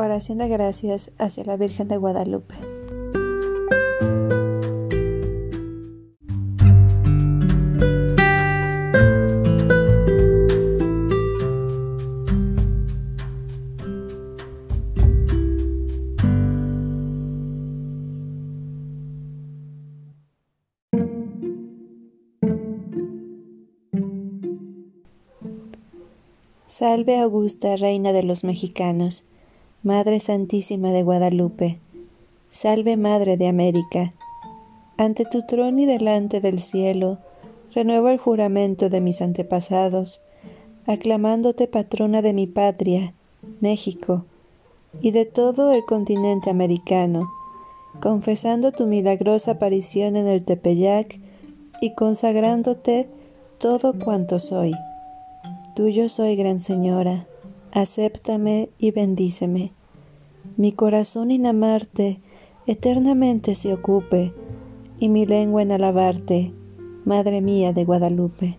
Oración de gracias hacia la Virgen de Guadalupe. Salve Augusta, Reina de los Mexicanos Madre Santísima de Guadalupe, salve Madre de América. Ante tu trono y delante del cielo, renuevo el juramento de mis antepasados, aclamándote patrona de mi patria, México, y de todo el continente americano, confesando tu milagrosa aparición en el Tepeyac y consagrándote todo cuanto soy. Tuyo soy, Gran Señora acéptame y bendíceme. Mi corazón en amarte eternamente se ocupe, y mi lengua en alabarte, Madre mía de Guadalupe.